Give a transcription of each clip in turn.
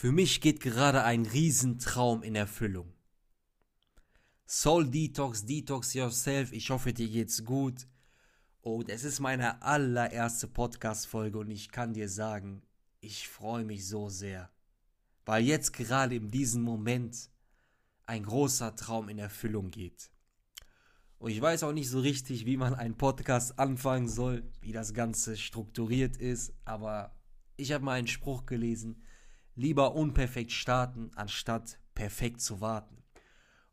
Für mich geht gerade ein Riesentraum in Erfüllung. Soul Detox, Detox Yourself, ich hoffe, dir geht's gut. Und es ist meine allererste Podcast-Folge und ich kann dir sagen, ich freue mich so sehr. Weil jetzt gerade in diesem Moment ein großer Traum in Erfüllung geht. Und ich weiß auch nicht so richtig, wie man einen Podcast anfangen soll, wie das Ganze strukturiert ist, aber ich habe mal einen Spruch gelesen, lieber unperfekt starten, anstatt perfekt zu warten.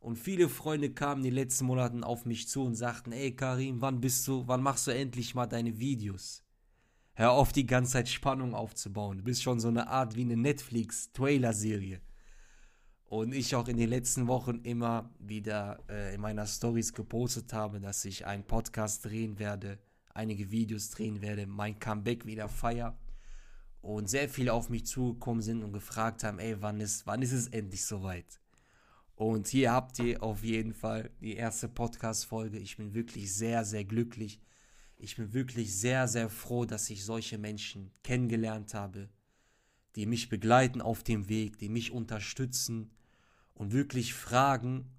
Und viele Freunde kamen in den letzten Monaten auf mich zu und sagten, ey Karim, wann bist du, wann machst du endlich mal deine Videos? Hör auf, die ganze Zeit Spannung aufzubauen. Du bist schon so eine Art wie eine Netflix-Trailer-Serie. Und ich auch in den letzten Wochen immer wieder äh, in meiner Stories gepostet habe, dass ich einen Podcast drehen werde, einige Videos drehen werde, mein Comeback wieder feier und sehr viele auf mich zugekommen sind und gefragt haben, ey, wann ist, wann ist es endlich soweit? Und hier habt ihr auf jeden Fall die erste Podcast-Folge. Ich bin wirklich sehr, sehr glücklich. Ich bin wirklich sehr, sehr froh, dass ich solche Menschen kennengelernt habe, die mich begleiten auf dem Weg, die mich unterstützen und wirklich fragen,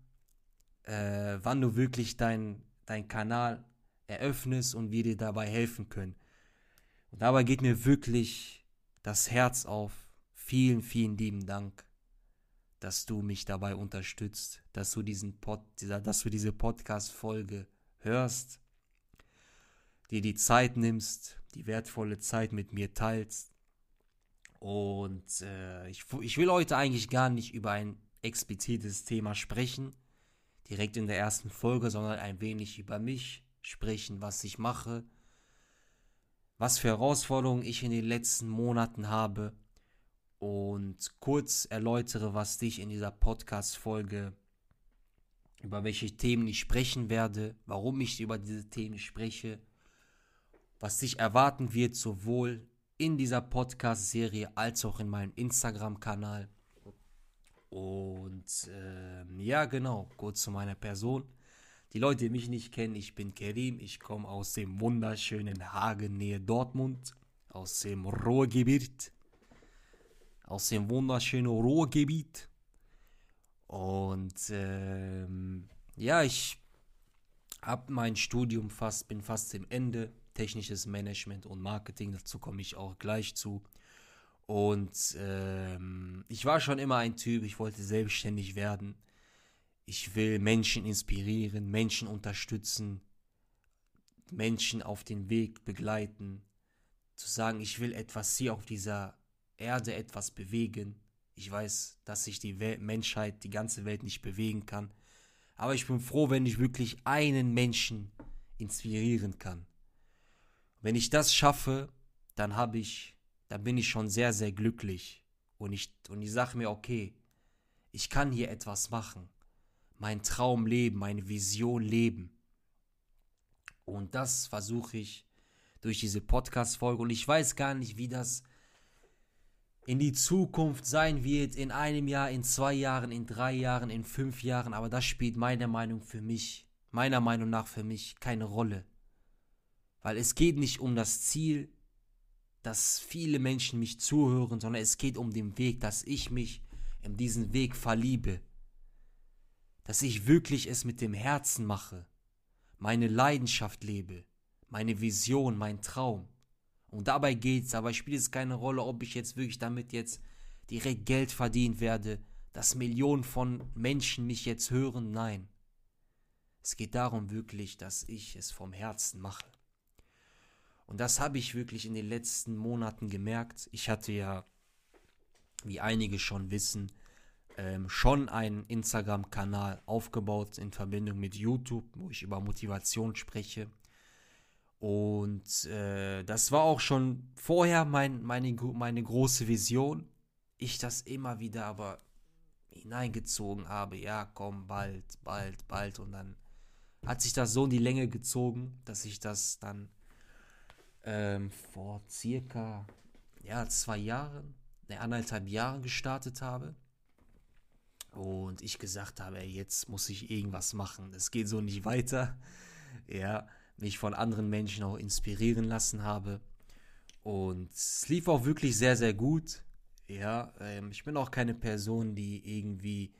äh, wann du wirklich deinen dein Kanal eröffnest und wir dir dabei helfen können. Und dabei geht mir wirklich das Herz auf. Vielen, vielen lieben Dank, dass du mich dabei unterstützt, dass du diesen Pod, dass du diese Podcast-Folge hörst, dir die Zeit nimmst, die wertvolle Zeit mit mir teilst. Und äh, ich, ich will heute eigentlich gar nicht über ein explizites Thema sprechen, direkt in der ersten Folge, sondern ein wenig über mich sprechen, was ich mache, was für Herausforderungen ich in den letzten Monaten habe und kurz erläutere, was dich in dieser Podcast-Folge, über welche Themen ich sprechen werde, warum ich über diese Themen spreche, was dich erwarten wird, sowohl in dieser Podcast-Serie als auch in meinem Instagram-Kanal. Und äh, ja, genau, kurz zu meiner Person. Die Leute, die mich nicht kennen, ich bin Kerim, ich komme aus dem wunderschönen Hagen nähe Dortmund, aus dem Ruhrgebiet, aus dem wunderschönen Ruhrgebiet. Und ähm, ja, ich habe mein Studium fast, bin fast im Ende, technisches Management und Marketing, dazu komme ich auch gleich zu. Und ähm, ich war schon immer ein Typ, ich wollte selbstständig werden ich will Menschen inspirieren, Menschen unterstützen, Menschen auf den Weg begleiten, zu sagen, ich will etwas hier auf dieser Erde etwas bewegen. Ich weiß, dass sich die Welt, Menschheit, die ganze Welt nicht bewegen kann. Aber ich bin froh, wenn ich wirklich einen Menschen inspirieren kann. Wenn ich das schaffe, dann habe ich, dann bin ich schon sehr, sehr glücklich. Und ich, und ich sage mir, okay, ich kann hier etwas machen mein Traum leben, meine Vision leben. Und das versuche ich durch diese Podcast-Folge. Und ich weiß gar nicht, wie das in die Zukunft sein wird, in einem Jahr, in zwei Jahren, in drei Jahren, in fünf Jahren. Aber das spielt meiner Meinung für mich, meiner Meinung nach für mich keine Rolle. Weil es geht nicht um das Ziel, dass viele Menschen mich zuhören, sondern es geht um den Weg, dass ich mich in diesen Weg verliebe dass ich wirklich es mit dem Herzen mache, meine Leidenschaft lebe, meine Vision, mein Traum. Und dabei geht's, aber spielt es keine Rolle, ob ich jetzt wirklich damit jetzt direkt Geld verdient werde, dass Millionen von Menschen mich jetzt hören. Nein. Es geht darum wirklich, dass ich es vom Herzen mache. Und das habe ich wirklich in den letzten Monaten gemerkt. Ich hatte ja, wie einige schon wissen, ähm, schon einen Instagram-Kanal aufgebaut in Verbindung mit YouTube, wo ich über Motivation spreche. Und äh, das war auch schon vorher mein, meine, meine große Vision. Ich das immer wieder aber hineingezogen habe. Ja, komm, bald, bald, bald. Und dann hat sich das so in die Länge gezogen, dass ich das dann ähm, vor circa ja, zwei Jahren, ne, anderthalb Jahren gestartet habe. Und ich gesagt habe, jetzt muss ich irgendwas machen. Es geht so nicht weiter. Ja, mich von anderen Menschen auch inspirieren lassen habe. Und es lief auch wirklich sehr, sehr gut. Ja, ähm, ich bin auch keine Person, die irgendwie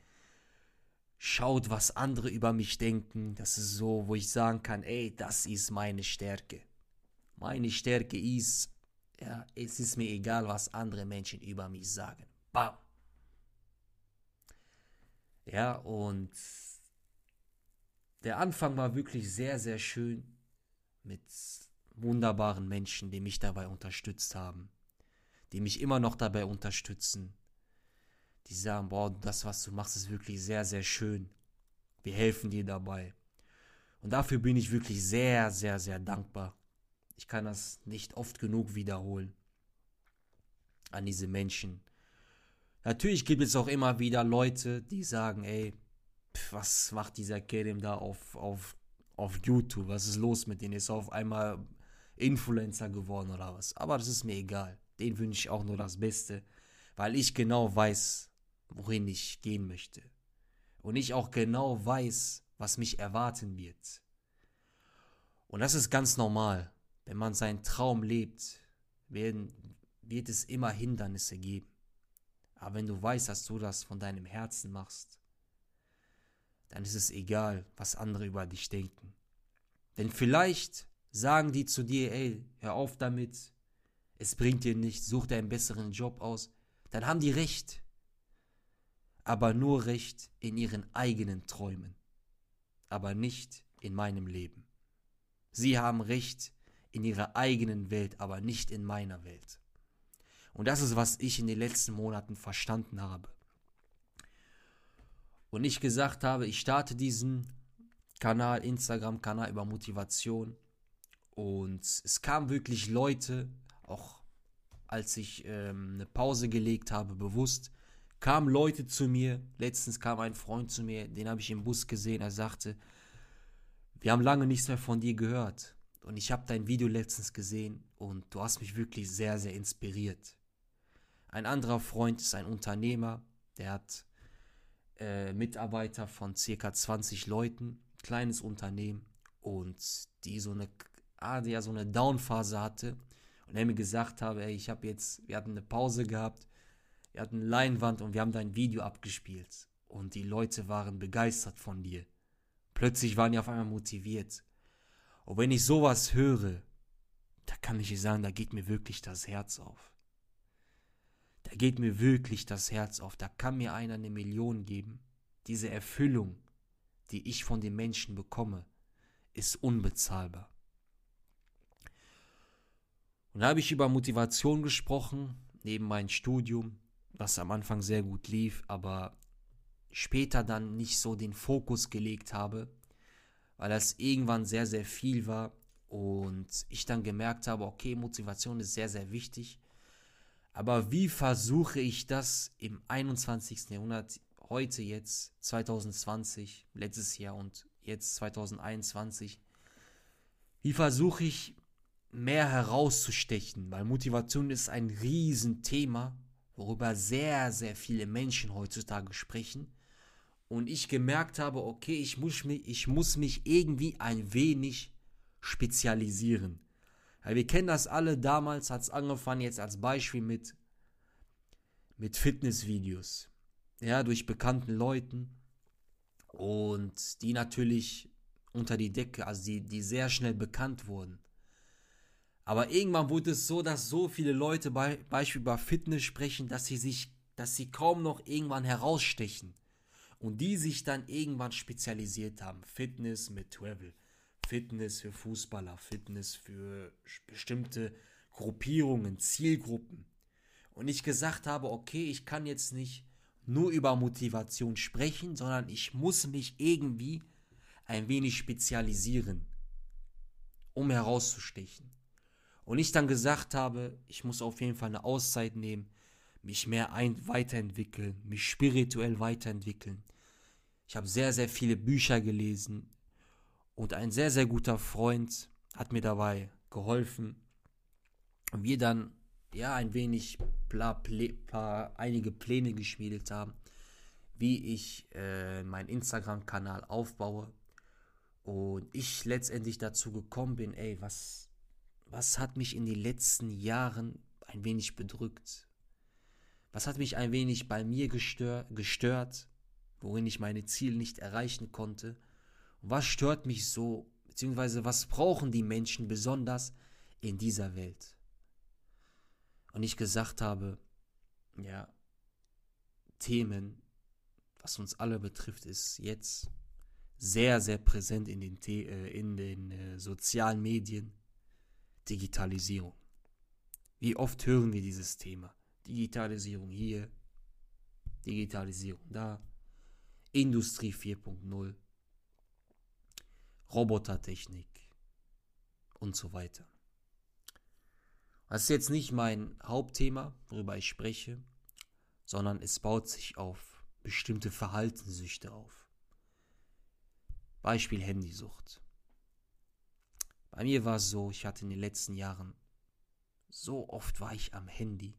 schaut, was andere über mich denken. Das ist so, wo ich sagen kann, ey, das ist meine Stärke. Meine Stärke ist, ja, es ist mir egal, was andere Menschen über mich sagen. Bam. Ja, und der Anfang war wirklich sehr, sehr schön mit wunderbaren Menschen, die mich dabei unterstützt haben, die mich immer noch dabei unterstützen, die sagen, boah, das, was du machst, ist wirklich sehr, sehr schön. Wir helfen dir dabei. Und dafür bin ich wirklich sehr, sehr, sehr dankbar. Ich kann das nicht oft genug wiederholen an diese Menschen. Natürlich gibt es auch immer wieder Leute, die sagen, ey, was macht dieser Kerim da auf, auf, auf YouTube? Was ist los mit denen? Ist er auf einmal Influencer geworden oder was? Aber das ist mir egal. Den wünsche ich auch nur das Beste, weil ich genau weiß, wohin ich gehen möchte. Und ich auch genau weiß, was mich erwarten wird. Und das ist ganz normal. Wenn man seinen Traum lebt, werden, wird es immer Hindernisse geben. Aber wenn du weißt, dass du das von deinem Herzen machst, dann ist es egal, was andere über dich denken. Denn vielleicht sagen die zu dir, ey, hör auf damit, es bringt dir nichts, such dir einen besseren Job aus, dann haben die recht. Aber nur recht in ihren eigenen Träumen, aber nicht in meinem Leben. Sie haben recht in ihrer eigenen Welt, aber nicht in meiner Welt. Und das ist, was ich in den letzten Monaten verstanden habe. Und ich gesagt habe, ich starte diesen Kanal, Instagram-Kanal über Motivation. Und es kamen wirklich Leute, auch als ich ähm, eine Pause gelegt habe, bewusst, kamen Leute zu mir. Letztens kam ein Freund zu mir, den habe ich im Bus gesehen. Er sagte, wir haben lange nichts mehr von dir gehört. Und ich habe dein Video letztens gesehen und du hast mich wirklich sehr, sehr inspiriert. Ein anderer Freund ist ein Unternehmer, der hat äh, Mitarbeiter von circa 20 Leuten, kleines Unternehmen und die so eine, ah, der so eine Downphase hatte und er mir gesagt habe, ey, ich habe jetzt, wir hatten eine Pause gehabt, wir hatten Leinwand und wir haben dein Video abgespielt und die Leute waren begeistert von dir. Plötzlich waren die auf einmal motiviert. Und wenn ich sowas höre, da kann ich sagen, da geht mir wirklich das Herz auf da geht mir wirklich das Herz auf. Da kann mir einer eine Million geben. Diese Erfüllung, die ich von den Menschen bekomme, ist unbezahlbar. Und da habe ich über Motivation gesprochen, neben meinem Studium, was am Anfang sehr gut lief, aber später dann nicht so den Fokus gelegt habe, weil das irgendwann sehr, sehr viel war und ich dann gemerkt habe, okay, Motivation ist sehr, sehr wichtig aber wie versuche ich das im 21. Jahrhundert, heute jetzt, 2020, letztes Jahr und jetzt 2021, wie versuche ich mehr herauszustechen? Weil Motivation ist ein Riesenthema, worüber sehr, sehr viele Menschen heutzutage sprechen. Und ich gemerkt habe, okay, ich muss mich, ich muss mich irgendwie ein wenig spezialisieren. Wir kennen das alle, damals hat es angefangen, jetzt als Beispiel mit, mit Fitnessvideos. Ja, durch bekannten Leuten. Und die natürlich unter die Decke, also die, die sehr schnell bekannt wurden. Aber irgendwann wurde es so, dass so viele Leute bei, Beispiel über Fitness sprechen, dass sie sich, dass sie kaum noch irgendwann herausstechen. Und die sich dann irgendwann spezialisiert haben. Fitness mit Travel. Fitness für Fußballer, Fitness für bestimmte Gruppierungen, Zielgruppen. Und ich gesagt habe, okay, ich kann jetzt nicht nur über Motivation sprechen, sondern ich muss mich irgendwie ein wenig spezialisieren, um herauszustechen. Und ich dann gesagt habe, ich muss auf jeden Fall eine Auszeit nehmen, mich mehr ein weiterentwickeln, mich spirituell weiterentwickeln. Ich habe sehr, sehr viele Bücher gelesen, und ein sehr, sehr guter Freund hat mir dabei geholfen. Und wir dann ja ein wenig bla, ple, paar, einige Pläne geschmiedet haben, wie ich äh, meinen Instagram-Kanal aufbaue. Und ich letztendlich dazu gekommen bin, ey, was, was hat mich in den letzten Jahren ein wenig bedrückt? Was hat mich ein wenig bei mir gestör, gestört, worin ich meine Ziele nicht erreichen konnte? Was stört mich so, beziehungsweise was brauchen die Menschen besonders in dieser Welt? Und ich gesagt habe, ja, Themen, was uns alle betrifft, ist jetzt sehr, sehr präsent in den, The äh, in den äh, sozialen Medien. Digitalisierung. Wie oft hören wir dieses Thema? Digitalisierung hier, Digitalisierung da, Industrie 4.0, Robotertechnik und so weiter. Das ist jetzt nicht mein Hauptthema, worüber ich spreche, sondern es baut sich auf bestimmte Verhaltenssüchte auf. Beispiel Handysucht. Bei mir war es so, ich hatte in den letzten Jahren so oft war ich am Handy.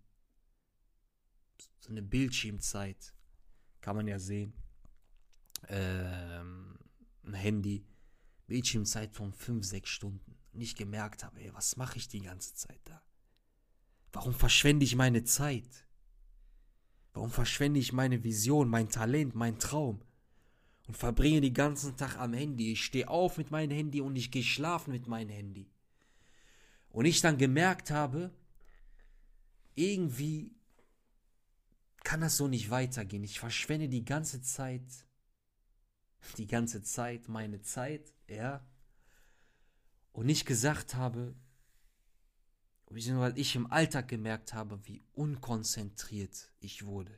So eine Bildschirmzeit kann man ja sehen. Ähm, ein Handy, Bildschirmzeit von 5, 6 Stunden. Und ich gemerkt habe, ey, was mache ich die ganze Zeit da? Warum verschwende ich meine Zeit? Warum verschwende ich meine Vision, mein Talent, mein Traum? Und verbringe den ganzen Tag am Handy. Ich stehe auf mit meinem Handy und ich gehe schlafen mit meinem Handy. Und ich dann gemerkt habe, irgendwie kann das so nicht weitergehen. Ich verschwende die ganze Zeit, die ganze Zeit meine Zeit, ja. Und nicht gesagt habe, weil ich im Alltag gemerkt habe, wie unkonzentriert ich wurde.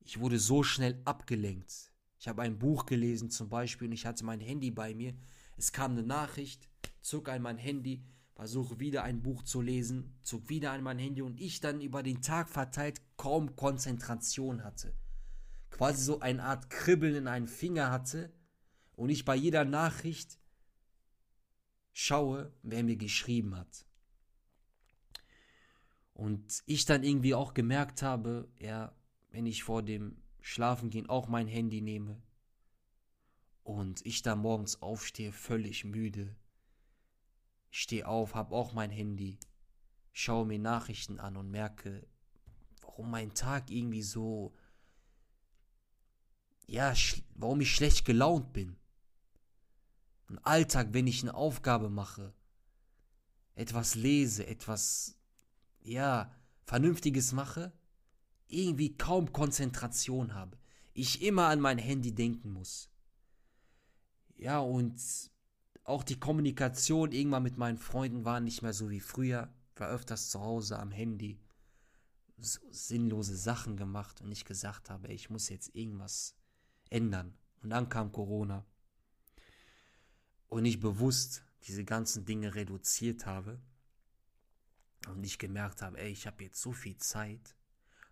Ich wurde so schnell abgelenkt. Ich habe ein Buch gelesen zum Beispiel und ich hatte mein Handy bei mir. Es kam eine Nachricht, zog an mein Handy, versuche wieder ein Buch zu lesen, zog wieder an mein Handy und ich dann über den Tag verteilt kaum Konzentration hatte. Quasi so eine Art Kribbeln in einen Finger hatte und ich bei jeder Nachricht schaue, wer mir geschrieben hat. Und ich dann irgendwie auch gemerkt habe, ja, wenn ich vor dem Schlafengehen auch mein Handy nehme und ich dann morgens aufstehe, völlig müde, stehe auf, habe auch mein Handy, schaue mir Nachrichten an und merke, warum mein Tag irgendwie so, ja, warum ich schlecht gelaunt bin. Ein Alltag, wenn ich eine Aufgabe mache, etwas lese, etwas, ja, Vernünftiges mache, irgendwie kaum Konzentration habe. Ich immer an mein Handy denken muss. Ja, und auch die Kommunikation irgendwann mit meinen Freunden war nicht mehr so wie früher. War öfters zu Hause am Handy. So sinnlose Sachen gemacht und ich gesagt habe, ich muss jetzt irgendwas ändern. Und dann kam Corona. Und ich bewusst diese ganzen Dinge reduziert habe. Und ich gemerkt habe, ey, ich habe jetzt so viel Zeit.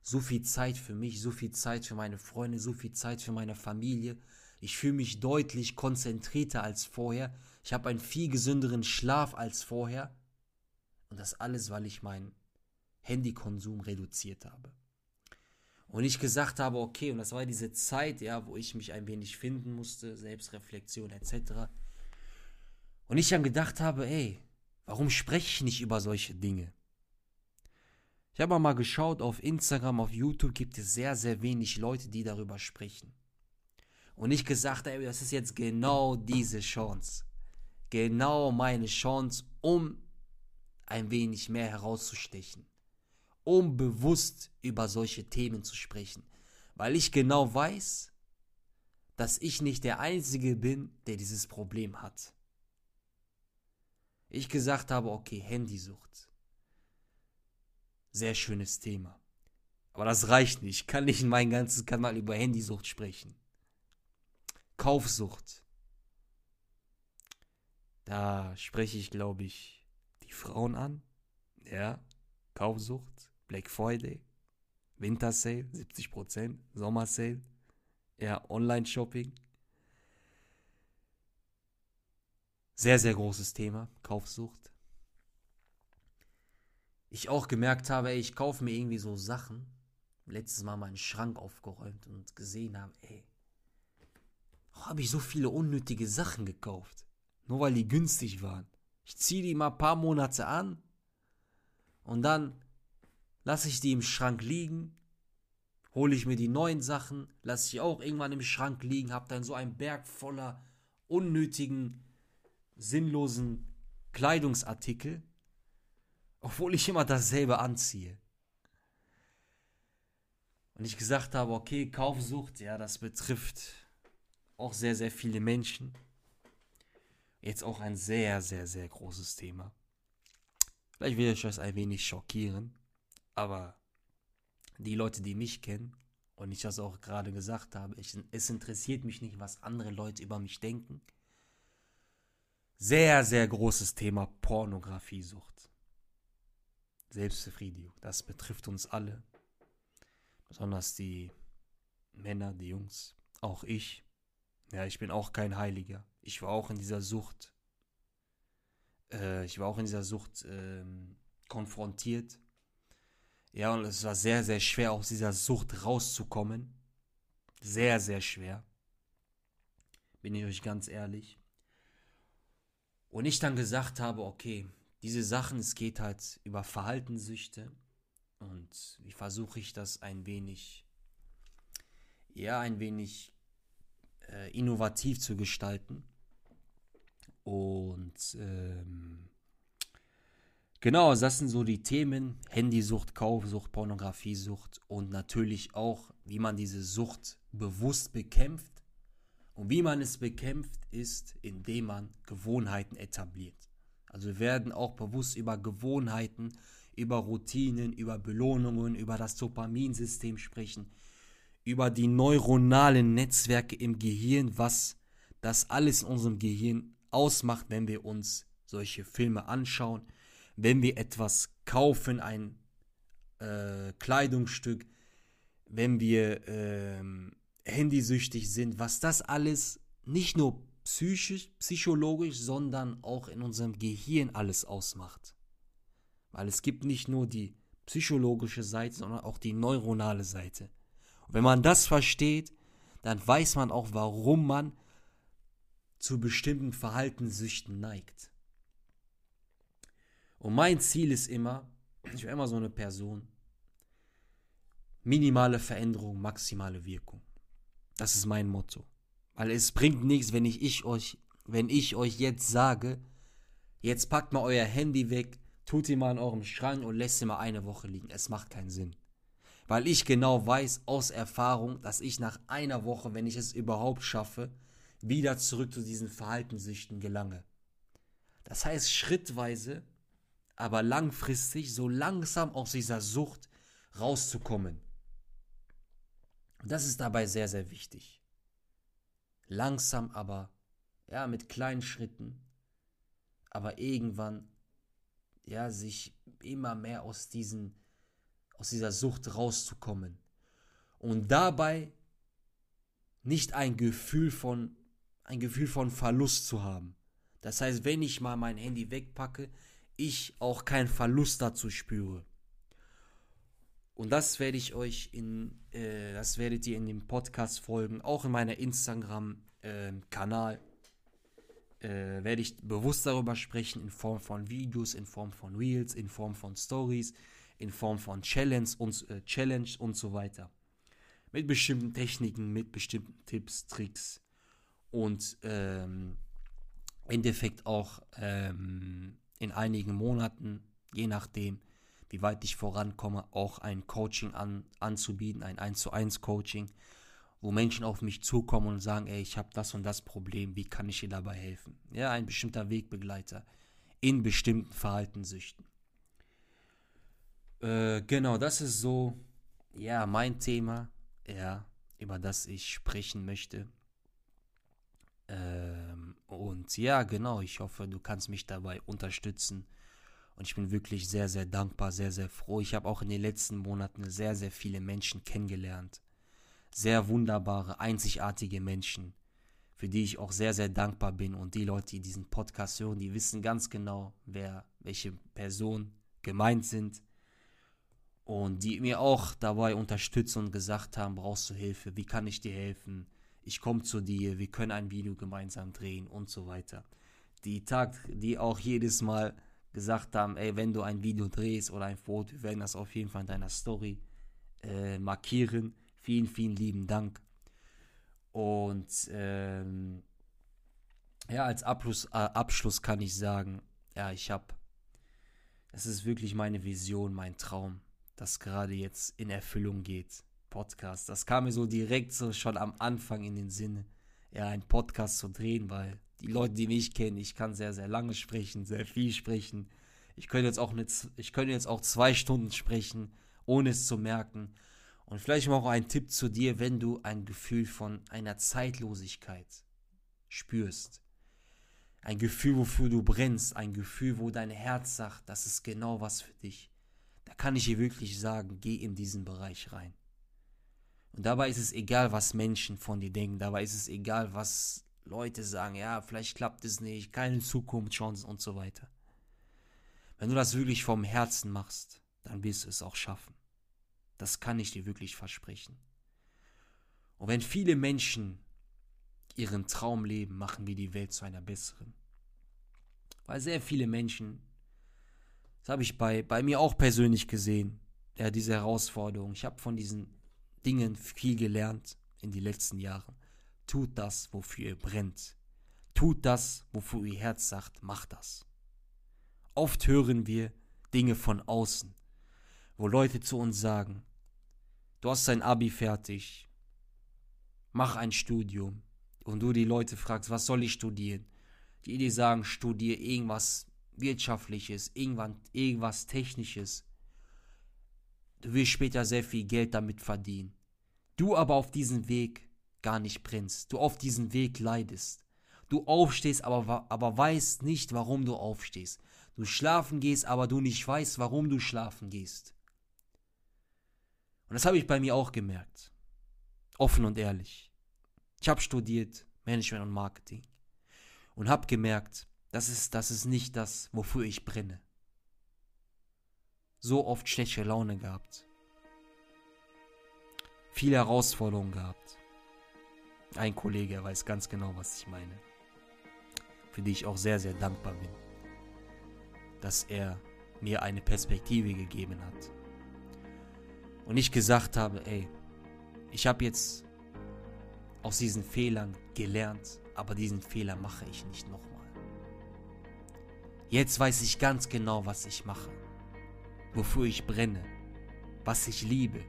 So viel Zeit für mich, so viel Zeit für meine Freunde, so viel Zeit für meine Familie. Ich fühle mich deutlich konzentrierter als vorher. Ich habe einen viel gesünderen Schlaf als vorher. Und das alles, weil ich meinen Handykonsum reduziert habe. Und ich gesagt habe, okay, und das war diese Zeit, ja, wo ich mich ein wenig finden musste, Selbstreflexion etc. Und ich dann gedacht habe, ey, warum spreche ich nicht über solche Dinge? Ich habe mal geschaut, auf Instagram, auf YouTube gibt es sehr, sehr wenig Leute, die darüber sprechen. Und ich gesagt, ey, das ist jetzt genau diese Chance genau meine Chance, um ein wenig mehr herauszustechen, um bewusst über solche Themen zu sprechen, weil ich genau weiß, dass ich nicht der Einzige bin, der dieses Problem hat. Ich gesagt habe, okay, Handysucht. Sehr schönes Thema. Aber das reicht nicht. Ich kann nicht in meinem ganzen Kanal über Handysucht sprechen. Kaufsucht. Da spreche ich, glaube ich, die Frauen an. Ja, Kaufsucht, Black Friday, Winter Sale, 70%, Sommer Sale, ja, Online-Shopping. Sehr, sehr großes Thema, Kaufsucht. Ich auch gemerkt habe, ey, ich kaufe mir irgendwie so Sachen. Letztes Mal meinen Schrank aufgeräumt und gesehen habe, ey, habe ich so viele unnötige Sachen gekauft. Nur weil die günstig waren. Ich ziehe die mal ein paar Monate an und dann lasse ich die im Schrank liegen, hole ich mir die neuen Sachen, lasse ich auch irgendwann im Schrank liegen, habe dann so einen Berg voller unnötigen, sinnlosen Kleidungsartikel, obwohl ich immer dasselbe anziehe. Und ich gesagt habe, okay, Kaufsucht, ja, das betrifft auch sehr, sehr viele Menschen. Jetzt auch ein sehr, sehr, sehr großes Thema. Vielleicht will ich euch ein wenig schockieren, aber die Leute, die mich kennen und ich das auch gerade gesagt habe, ich, es interessiert mich nicht, was andere Leute über mich denken. Sehr, sehr großes Thema Pornografiesucht. Selbstbefriedigung, das betrifft uns alle. Besonders die Männer, die Jungs, auch ich. Ja, ich bin auch kein Heiliger. Ich war auch in dieser Sucht. Äh, ich war auch in dieser Sucht äh, konfrontiert. Ja, und es war sehr, sehr schwer, aus dieser Sucht rauszukommen. Sehr, sehr schwer. Bin ich euch ganz ehrlich. Und ich dann gesagt habe, okay, diese Sachen, es geht halt über Verhaltenssüchte. Und wie versuche ich das ein wenig, ja, ein wenig äh, innovativ zu gestalten. Und ähm, genau, das sind so die Themen: Handysucht, Kaufsucht, Pornografiesucht und natürlich auch, wie man diese Sucht bewusst bekämpft. Und wie man es bekämpft, ist, indem man Gewohnheiten etabliert. Also wir werden auch bewusst über Gewohnheiten, über Routinen, über Belohnungen, über das Dopaminsystem sprechen, über die neuronalen Netzwerke im Gehirn, was das alles in unserem Gehirn ausmacht, wenn wir uns solche Filme anschauen, wenn wir etwas kaufen, ein äh, Kleidungsstück, wenn wir äh, handysüchtig sind, was das alles nicht nur psychisch, psychologisch, sondern auch in unserem Gehirn alles ausmacht. Weil es gibt nicht nur die psychologische Seite, sondern auch die neuronale Seite. Und wenn man das versteht, dann weiß man auch, warum man zu bestimmten Verhaltenssüchten neigt. Und mein Ziel ist immer, ich bin immer so eine Person, minimale Veränderung, maximale Wirkung. Das ist mein Motto. Weil es bringt nichts, wenn ich, ich euch, wenn ich euch jetzt sage, jetzt packt mal euer Handy weg, tut ihn mal in eurem Schrank und lässt ihn mal eine Woche liegen. Es macht keinen Sinn weil ich genau weiß aus Erfahrung, dass ich nach einer Woche, wenn ich es überhaupt schaffe, wieder zurück zu diesen Verhaltenssüchten gelange. Das heißt schrittweise, aber langfristig so langsam aus dieser Sucht rauszukommen. Und das ist dabei sehr, sehr wichtig. Langsam aber, ja, mit kleinen Schritten, aber irgendwann, ja, sich immer mehr aus diesen aus dieser Sucht rauszukommen. Und dabei nicht ein Gefühl von, ein Gefühl von Verlust zu haben. Das heißt, wenn ich mal mein Handy wegpacke, ich auch keinen Verlust dazu spüre. Und das werde ich euch in, äh, das werdet ihr in dem Podcast folgen, auch in meiner Instagram-Kanal. Äh, äh, werde ich bewusst darüber sprechen, in Form von Videos, in Form von Reels, in Form von Stories, in Form von Challenge und, äh, Challenge und so weiter. Mit bestimmten Techniken, mit bestimmten Tipps, Tricks und ähm, im Endeffekt auch ähm, in einigen Monaten, je nachdem, wie weit ich vorankomme, auch ein Coaching an, anzubieten, ein 1 zu 1 Coaching, wo Menschen auf mich zukommen und sagen, ey, ich habe das und das Problem, wie kann ich dir dabei helfen? Ja, ein bestimmter Wegbegleiter in bestimmten Verhaltenssüchten. Äh, genau, das ist so, ja, mein Thema, ja, über das ich sprechen möchte. Ähm, und ja, genau, ich hoffe, du kannst mich dabei unterstützen. Und ich bin wirklich sehr, sehr dankbar, sehr, sehr froh. Ich habe auch in den letzten Monaten sehr, sehr viele Menschen kennengelernt. Sehr wunderbare, einzigartige Menschen, für die ich auch sehr, sehr dankbar bin. Und die Leute, die diesen Podcast hören, die wissen ganz genau, wer, welche Personen gemeint sind und die mir auch dabei unterstützen und gesagt haben, brauchst du Hilfe, wie kann ich dir helfen? Ich komme zu dir, wir können ein Video gemeinsam drehen und so weiter. Die Tag, die auch jedes Mal gesagt haben, ey, wenn du ein Video drehst oder ein Foto, wir werden das auf jeden Fall in deiner Story äh, markieren. Vielen, vielen lieben Dank. Und ähm, ja, als Abschluss, äh, Abschluss kann ich sagen, ja, ich habe, das ist wirklich meine Vision, mein Traum, das gerade jetzt in Erfüllung geht. Podcast. Das kam mir so direkt so schon am Anfang in den Sinne, ja, einen Podcast zu drehen, weil die Leute, die mich kennen, ich kann sehr, sehr lange sprechen, sehr viel sprechen. Ich könnte jetzt auch, eine, ich könnte jetzt auch zwei Stunden sprechen, ohne es zu merken. Und vielleicht mal auch ein Tipp zu dir, wenn du ein Gefühl von einer Zeitlosigkeit spürst. Ein Gefühl, wofür du brennst, ein Gefühl, wo dein Herz sagt, das ist genau was für dich. Da kann ich dir wirklich sagen, geh in diesen Bereich rein. Und dabei ist es egal, was Menschen von dir denken, dabei ist es egal, was Leute sagen, ja, vielleicht klappt es nicht, keine Zukunftschancen und so weiter. Wenn du das wirklich vom Herzen machst, dann wirst du es auch schaffen. Das kann ich dir wirklich versprechen. Und wenn viele Menschen ihren Traum leben, machen wir die Welt zu einer besseren. Weil sehr viele Menschen, das habe ich bei, bei mir auch persönlich gesehen, ja, diese Herausforderung. Ich habe von diesen Dingen viel gelernt in den letzten Jahren. Tut das, wofür ihr brennt. Tut das, wofür ihr Herz sagt, macht das. Oft hören wir Dinge von außen, wo Leute zu uns sagen, du hast dein Abi fertig, mach ein Studium. Und du die Leute fragst, was soll ich studieren? Die dir sagen, studiere irgendwas Wirtschaftliches, irgendwas Technisches. Du wirst später sehr viel Geld damit verdienen. Du aber auf diesem Weg gar nicht brennst, du auf diesen Weg leidest. Du aufstehst, aber, aber weißt nicht, warum du aufstehst. Du schlafen gehst, aber du nicht weißt, warum du schlafen gehst. Und das habe ich bei mir auch gemerkt. Offen und ehrlich. Ich habe studiert Management und Marketing und habe gemerkt, das ist, das ist nicht das, wofür ich brenne. So oft schlechte Laune gehabt. Viele Herausforderungen gehabt. Ein Kollege weiß ganz genau, was ich meine. Für die ich auch sehr, sehr dankbar bin. Dass er mir eine Perspektive gegeben hat. Und ich gesagt habe, ey, ich habe jetzt aus diesen Fehlern gelernt, aber diesen Fehler mache ich nicht nochmal. Jetzt weiß ich ganz genau, was ich mache, wofür ich brenne, was ich liebe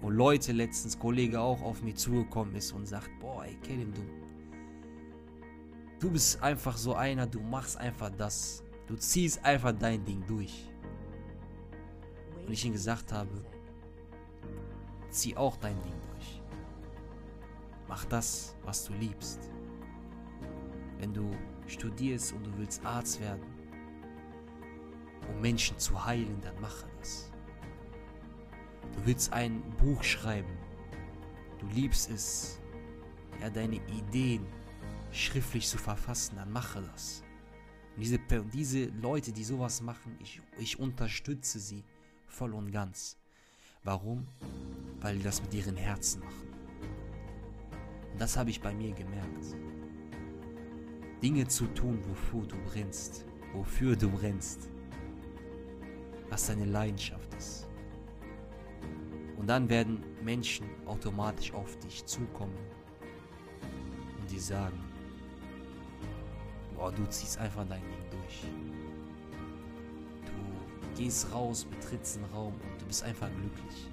wo Leute letztens, Kollege auch auf mich zugekommen ist und sagt, boah, ey, Kelim, du, du bist einfach so einer, du machst einfach das. Du ziehst einfach dein Ding durch. Und ich ihm gesagt habe, zieh auch dein Ding durch. Mach das, was du liebst. Wenn du studierst und du willst Arzt werden, um Menschen zu heilen, dann mache das. Du willst ein Buch schreiben. Du liebst es, ja, deine Ideen schriftlich zu verfassen, dann mache das. Und diese, diese Leute, die sowas machen, ich, ich unterstütze sie voll und ganz. Warum? Weil die das mit ihren Herzen machen. Und das habe ich bei mir gemerkt. Dinge zu tun, wofür du brennst, wofür du brennst, was deine Leidenschaft ist. Und dann werden Menschen automatisch auf dich zukommen und die sagen, boah, du ziehst einfach dein Ding durch. Du gehst raus, betrittst den Raum und du bist einfach glücklich.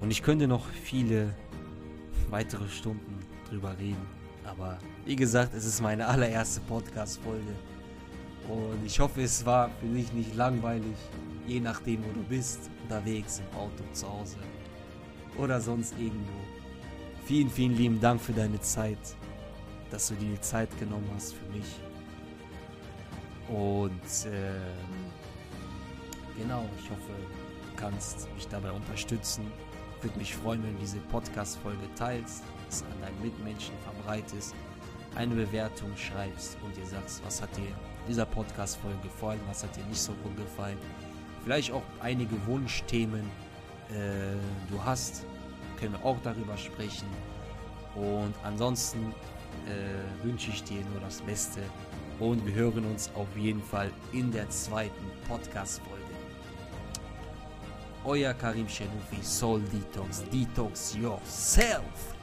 Und ich könnte noch viele weitere Stunden drüber reden. Aber wie gesagt, es ist meine allererste Podcast-Folge. Und ich hoffe, es war für dich nicht langweilig je nachdem, wo du bist, unterwegs, im Auto, zu Hause oder sonst irgendwo. Vielen, vielen lieben Dank für deine Zeit, dass du dir die Zeit genommen hast für mich. Und äh, genau, ich hoffe, du kannst mich dabei unterstützen. Würde mich freuen, wenn du diese Podcast-Folge teilst, es an deinen Mitmenschen verbreitest, eine Bewertung schreibst und dir sagst, was hat dir dieser Podcast-Folge gefallen, was hat dir nicht so gut gefallen vielleicht auch einige Wunschthemen äh, du hast, können wir auch darüber sprechen. Und ansonsten äh, wünsche ich dir nur das Beste Und wir hören uns auf jeden Fall in der zweiten Podcast-Folge. Euer Karim Shenufi, Soul Detox, Detox Yourself.